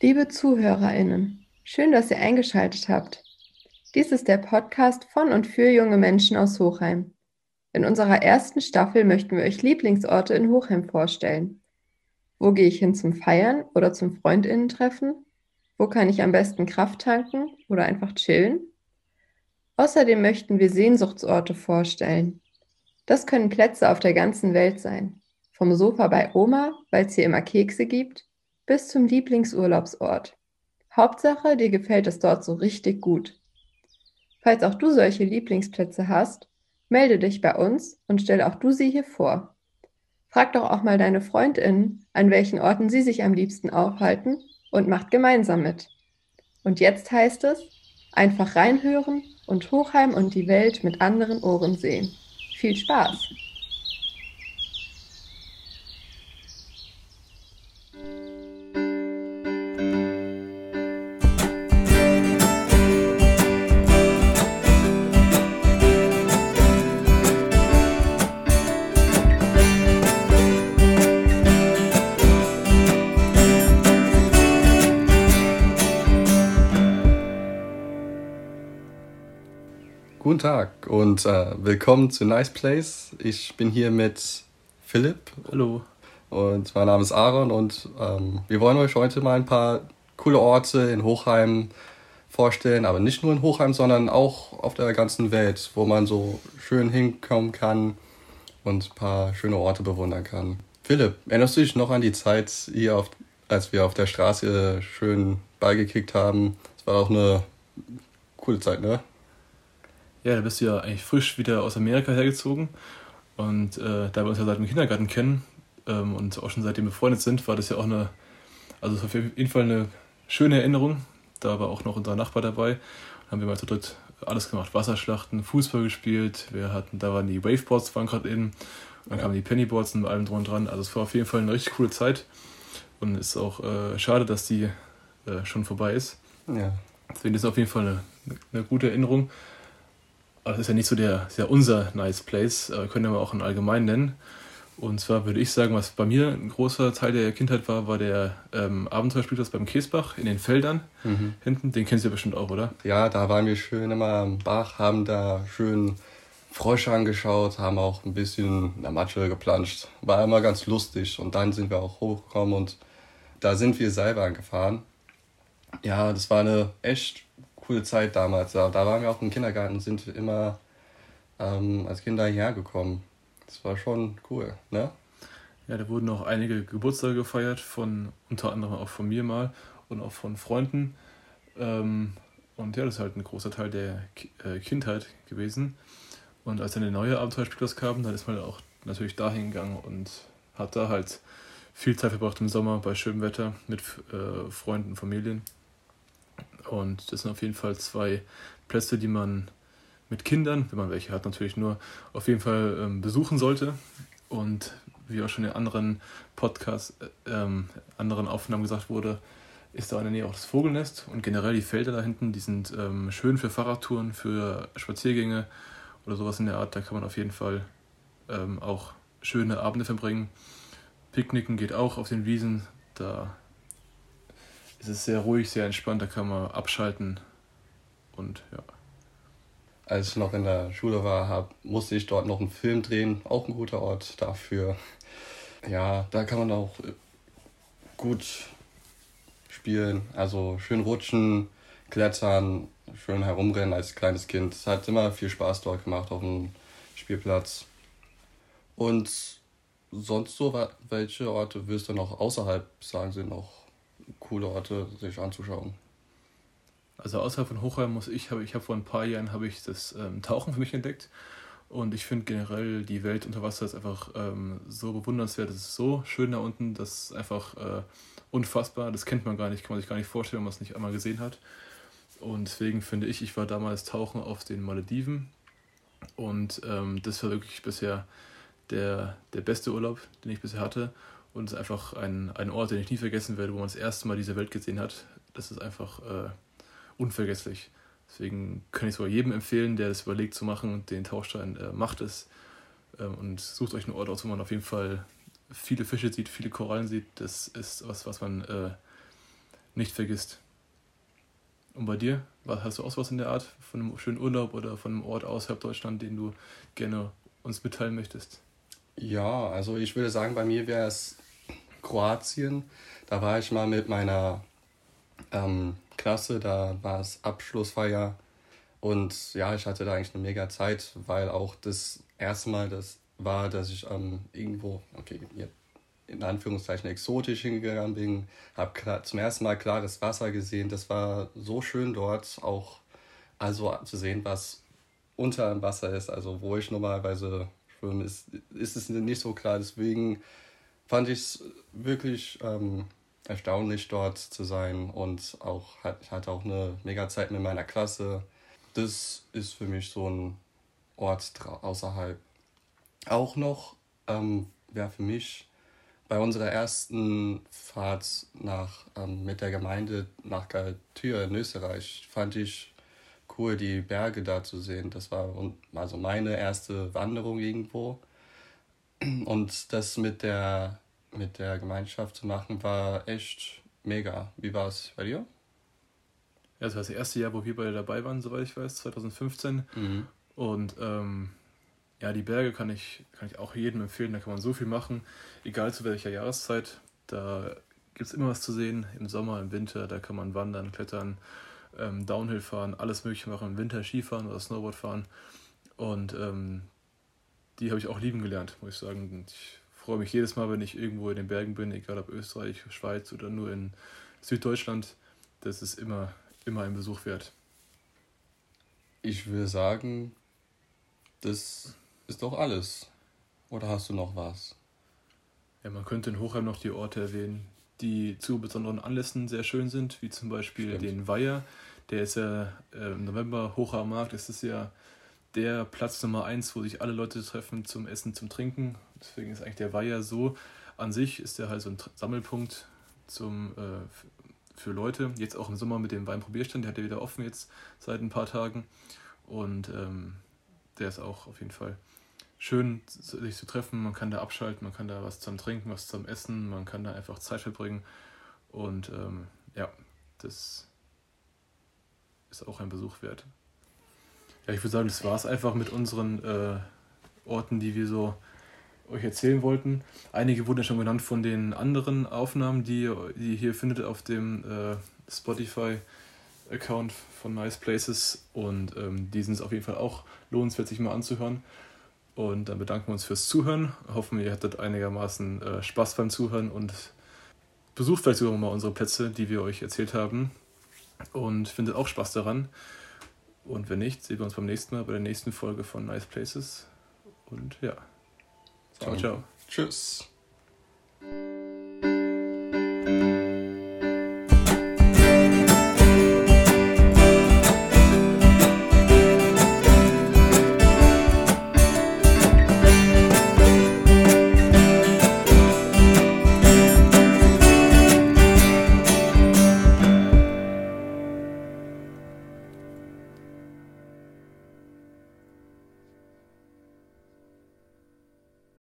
Liebe ZuhörerInnen, schön, dass ihr eingeschaltet habt. Dies ist der Podcast von und für junge Menschen aus Hochheim. In unserer ersten Staffel möchten wir euch Lieblingsorte in Hochheim vorstellen. Wo gehe ich hin zum Feiern oder zum Freundinnen-Treffen? Wo kann ich am besten Kraft tanken oder einfach chillen? Außerdem möchten wir Sehnsuchtsorte vorstellen. Das können Plätze auf der ganzen Welt sein. Vom Sofa bei Oma, weil es hier immer Kekse gibt, bis zum Lieblingsurlaubsort. Hauptsache, dir gefällt es dort so richtig gut. Falls auch du solche Lieblingsplätze hast, melde dich bei uns und stell auch du sie hier vor. Frag doch auch mal deine Freundinnen, an welchen Orten sie sich am liebsten aufhalten und macht gemeinsam mit. Und jetzt heißt es, einfach reinhören und Hochheim und die Welt mit anderen Ohren sehen. Viel Spaß! Guten Tag und äh, willkommen zu Nice Place. Ich bin hier mit Philipp. Hallo. Und mein Name ist Aaron und ähm, wir wollen euch heute mal ein paar coole Orte in Hochheim vorstellen, aber nicht nur in Hochheim, sondern auch auf der ganzen Welt, wo man so schön hinkommen kann und ein paar schöne Orte bewundern kann. Philipp, erinnerst du dich noch an die Zeit hier, auf, als wir auf der Straße schön beigekickt haben? Das war auch eine coole Zeit, ne? Ja, da bist du ja eigentlich frisch wieder aus Amerika hergezogen. Und äh, da wir uns ja seit dem Kindergarten kennen ähm, und auch schon seitdem befreundet sind, war das ja auch eine, also auf jeden Fall eine schöne Erinnerung. Da war auch noch unser Nachbar dabei. Da haben wir mal zu dritt alles gemacht. Wasserschlachten, Fußball gespielt. Wir hatten, da waren die Waveboards waren gerade in. Und dann kamen die Pennyboards und allem drum und dran. Also es war auf jeden Fall eine richtig coole Zeit. Und es ist auch äh, schade, dass die äh, schon vorbei ist. Ja. Deswegen ist es auf jeden Fall eine, eine gute Erinnerung. Das ist ja nicht so der, der unser Nice Place, äh, können wir auch in allgemein nennen. Und zwar würde ich sagen, was bei mir ein großer Teil der Kindheit war, war der ähm, Abenteuerspielplatz beim Käsbach in den Feldern mhm. hinten. Den kennst du ja bestimmt auch, oder? Ja, da waren wir schön immer am Bach, haben da schön Frösche angeschaut, haben auch ein bisschen in der Matsche geplanscht. War immer ganz lustig. Und dann sind wir auch hochgekommen und da sind wir selber angefahren. Ja, das war eine echt coole Zeit damals. Da, waren wir auch im Kindergarten, sind immer ähm, als Kinder hierher gekommen. Das war schon cool, ne? Ja, da wurden auch einige Geburtstage gefeiert, von unter anderem auch von mir mal und auch von Freunden. Ähm, und ja, das ist halt ein großer Teil der äh, Kindheit gewesen. Und als dann der neue Abenteuerspielplatz kam, dann ist man auch natürlich dahin gegangen und hat da halt viel Zeit verbracht im Sommer bei schönem Wetter mit äh, Freunden, Familien. Und das sind auf jeden Fall zwei Plätze, die man mit Kindern, wenn man welche hat, natürlich nur auf jeden Fall ähm, besuchen sollte. Und wie auch schon in anderen Podcasts, äh, ähm, anderen Aufnahmen gesagt wurde, ist da in der Nähe auch das Vogelnest und generell die Felder da hinten, die sind ähm, schön für Fahrradtouren, für Spaziergänge oder sowas in der Art. Da kann man auf jeden Fall ähm, auch schöne Abende verbringen. Picknicken geht auch auf den Wiesen, da es ist sehr ruhig, sehr entspannt, da kann man abschalten und ja. Als ich noch in der Schule war, hab, musste ich dort noch einen Film drehen, auch ein guter Ort dafür. Ja, da kann man auch äh, gut spielen, also schön rutschen, klettern, schön herumrennen als kleines Kind. Es hat immer viel Spaß dort gemacht auf dem Spielplatz. Und sonst so, welche Orte wirst du noch außerhalb sagen, sind noch coole Orte sich anzuschauen. Also außerhalb von Hochheim muss ich, habe ich habe vor ein paar Jahren habe ich das ähm, Tauchen für mich entdeckt und ich finde generell die Welt unter Wasser ist einfach ähm, so bewundernswert, es ist so schön da unten, das ist einfach äh, unfassbar, das kennt man gar nicht, kann man sich gar nicht vorstellen, wenn man es nicht einmal gesehen hat. Und deswegen finde ich, ich war damals tauchen auf den Malediven und ähm, das war wirklich bisher der, der beste Urlaub, den ich bisher hatte. Und es ist einfach ein, ein Ort, den ich nie vergessen werde, wo man das erste Mal diese Welt gesehen hat. Das ist einfach äh, unvergesslich. Deswegen kann ich es jedem empfehlen, der das überlegt zu machen, den Tauchstein, äh, macht es. Ähm, und sucht euch einen Ort aus, wo man auf jeden Fall viele Fische sieht, viele Korallen sieht. Das ist was, was man äh, nicht vergisst. Und bei dir? Hast du auch was in der Art von einem schönen Urlaub oder von einem Ort außerhalb Deutschland, den du gerne uns mitteilen möchtest? Ja, also ich würde sagen, bei mir wäre es Kroatien. Da war ich mal mit meiner ähm, Klasse, da war es Abschlussfeier. Und ja, ich hatte da eigentlich eine mega Zeit, weil auch das erste Mal das war, dass ich ähm, irgendwo, okay, in Anführungszeichen exotisch hingegangen bin, habe zum ersten Mal klares Wasser gesehen. Das war so schön dort, auch also zu sehen, was unter dem Wasser ist. Also wo ich normalerweise schwimme, ist, ist es nicht so klar. Deswegen fand ich es wirklich ähm, erstaunlich, dort zu sein und auch hatte auch eine mega Zeit mit meiner Klasse. Das ist für mich so ein Ort außerhalb. Auch noch ähm, wäre für mich bei unserer ersten Fahrt nach, ähm, mit der Gemeinde nach Galtür in Österreich fand ich cool, die Berge da zu sehen. Das war also meine erste Wanderung irgendwo. Und das mit der, mit der Gemeinschaft zu machen, war echt mega. Wie war es bei dir? Ja, das war das erste Jahr, wo wir beide dabei waren, soweit ich weiß, 2015. Mhm. Und ähm, ja, die Berge kann ich, kann ich auch jedem empfehlen, da kann man so viel machen, egal zu welcher Jahreszeit. Da gibt es immer was zu sehen, im Sommer, im Winter, da kann man wandern, klettern, ähm, Downhill fahren, alles mögliche machen, im Winter Skifahren oder Snowboard fahren. Und ähm, die habe ich auch lieben gelernt, muss ich sagen. Ich freue mich jedes Mal, wenn ich irgendwo in den Bergen bin, egal ob Österreich, Schweiz oder nur in Süddeutschland. Das ist immer, immer ein Besuch wert. Ich würde sagen, das ist doch alles. Oder hast du noch was? Ja, man könnte in Hochheim noch die Orte erwähnen, die zu besonderen Anlässen sehr schön sind, wie zum Beispiel Stimmt. den Weiher. Der ist ja äh, im November hoch am Markt. Das ist ja der Platz Nummer eins, wo sich alle Leute treffen zum Essen, zum Trinken. Deswegen ist eigentlich der Weiher so. An sich ist der halt so ein Sammelpunkt zum, äh, für Leute. Jetzt auch im Sommer mit dem Weinprobierstand, der hat ja wieder offen jetzt seit ein paar Tagen. Und ähm, der ist auch auf jeden Fall schön, sich zu treffen. Man kann da abschalten, man kann da was zum Trinken, was zum Essen, man kann da einfach Zeit verbringen. Und ähm, ja, das ist auch ein Besuch wert. Ja, ich würde sagen, das war es einfach mit unseren äh, Orten, die wir so euch erzählen wollten. Einige wurden ja schon genannt von den anderen Aufnahmen, die, ihr hier findet auf dem äh, Spotify-Account von Nice Places. Und ähm, die sind es auf jeden Fall auch lohnenswert, sich mal anzuhören. Und dann bedanken wir uns fürs Zuhören. Hoffen, ihr hattet einigermaßen äh, Spaß beim Zuhören und besucht vielleicht sogar mal unsere Plätze, die wir euch erzählt haben. Und findet auch Spaß daran. Und wenn nicht, sehen wir uns beim nächsten Mal bei der nächsten Folge von Nice Places. Und ja. Ciao, ciao. ciao. Tschüss.